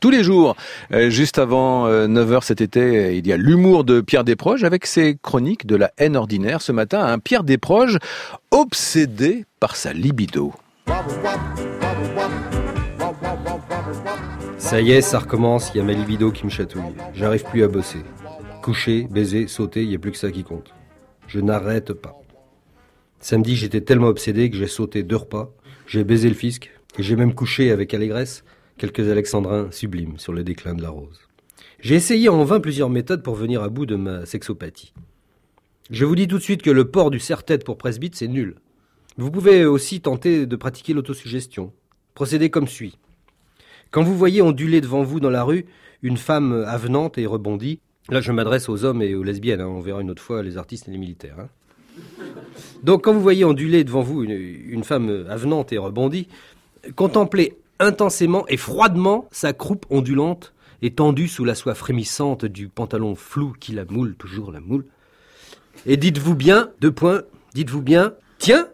Tous les jours, euh, juste avant 9h euh, cet été, il y a l'humour de Pierre Desproges avec ses chroniques de la haine ordinaire. Ce matin, un Pierre Desproges obsédé par sa libido. Ça y est, ça recommence, il y a ma libido qui me chatouille. J'arrive plus à bosser. Coucher, baiser, sauter, il n'y a plus que ça qui compte. Je n'arrête pas. Samedi, j'étais tellement obsédé que j'ai sauté deux repas, j'ai baisé le fisc, j'ai même couché avec allégresse quelques alexandrins sublimes sur le déclin de la rose. J'ai essayé en vain plusieurs méthodes pour venir à bout de ma sexopathie. Je vous dis tout de suite que le port du serre-tête pour presbyte, c'est nul. Vous pouvez aussi tenter de pratiquer l'autosuggestion. Procédez comme suit. Quand vous voyez onduler devant vous dans la rue une femme avenante et rebondie, là je m'adresse aux hommes et aux lesbiennes, hein, on verra une autre fois les artistes et les militaires. Hein. Donc quand vous voyez onduler devant vous une, une femme avenante et rebondie, contemplez intensément et froidement sa croupe ondulante étendue sous la soie frémissante du pantalon flou qui la moule, toujours la moule. Et dites-vous bien, deux points, dites-vous bien, tiens,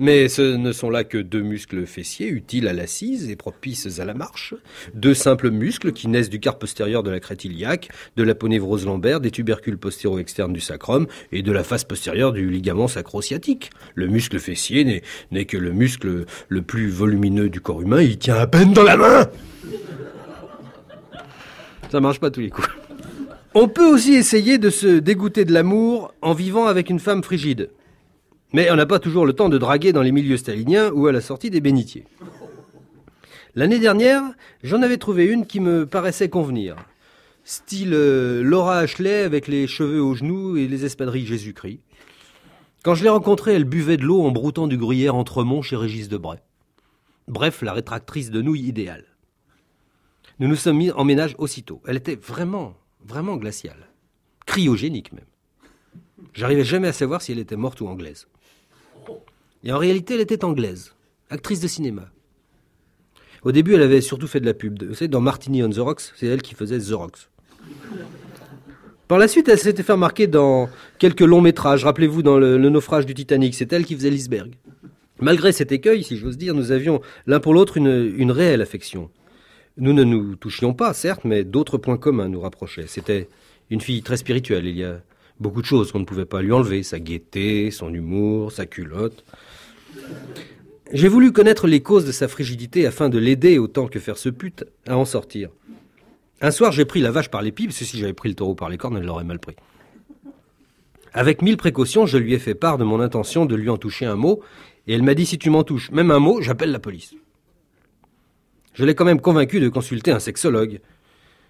mais ce ne sont là que deux muscles fessiers utiles à l'assise et propices à la marche, deux simples muscles qui naissent du quart postérieur de la crête iliaque, de la ponévrose lombaire, des tubercules postéro-externes du sacrum et de la face postérieure du ligament sacro-sciatique. Le muscle fessier n'est que le muscle le plus volumineux du corps humain, il tient à peine dans la main Ça marche pas tous les coups. On peut aussi essayer de se dégoûter de l'amour en vivant avec une femme frigide. Mais on n'a pas toujours le temps de draguer dans les milieux staliniens ou à la sortie des bénitiers. L'année dernière, j'en avais trouvé une qui me paraissait convenir. Style euh, Laura Ashley avec les cheveux aux genoux et les espadrilles Jésus-Christ. Quand je l'ai rencontrée, elle buvait de l'eau en broutant du gruyère entre monts chez Régis Debray. Bref, la rétractrice de nouilles idéale. Nous nous sommes mis en ménage aussitôt. Elle était vraiment, vraiment glaciale. Cryogénique même. J'arrivais jamais à savoir si elle était morte ou anglaise. Et en réalité, elle était anglaise, actrice de cinéma. Au début, elle avait surtout fait de la pub. Vous savez, dans Martini on the Rocks, c'est elle qui faisait The Rocks. Par la suite, elle s'était fait remarquer dans quelques longs métrages. Rappelez-vous, dans le, naufrage du Titanic, c'est elle qui faisait l'iceberg. Malgré cet écueil, si j'ose dire, nous avions l'un pour l'autre une, une réelle affection. Nous ne nous touchions pas, certes, mais d'autres points communs nous rapprochaient. C'était une fille très spirituelle. Il y a beaucoup de choses qu'on ne pouvait pas lui enlever, sa gaieté, son humour, sa culotte. J'ai voulu connaître les causes de sa frigidité afin de l'aider autant que faire ce pute à en sortir. Un soir, j'ai pris la vache par les pieds, parce que si j'avais pris le taureau par les cornes, elle l'aurait mal pris. Avec mille précautions, je lui ai fait part de mon intention de lui en toucher un mot, et elle m'a dit si tu m'en touches même un mot, j'appelle la police. Je l'ai quand même convaincu de consulter un sexologue,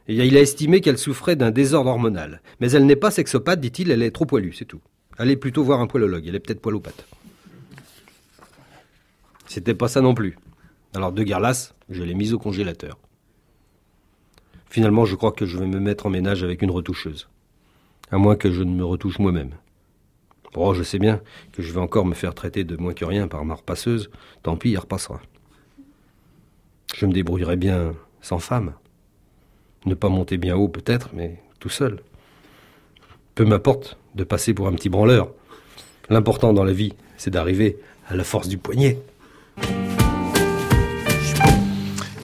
il a estimé qu'elle souffrait d'un désordre hormonal. Mais elle n'est pas sexopathe, dit-il, elle est trop poilue, c'est tout. Allez plutôt voir un poilologue, elle est peut-être poil aux pattes. C'était pas ça non plus. Alors de lasse, je l'ai mise au congélateur. Finalement, je crois que je vais me mettre en ménage avec une retoucheuse. À moins que je ne me retouche moi-même. Oh, je sais bien que je vais encore me faire traiter de moins que rien par ma repasseuse. Tant pis, il repassera. Je me débrouillerai bien sans femme. Ne pas monter bien haut peut-être, mais tout seul. Peu m'importe de passer pour un petit branleur. L'important dans la vie, c'est d'arriver à la force du poignet.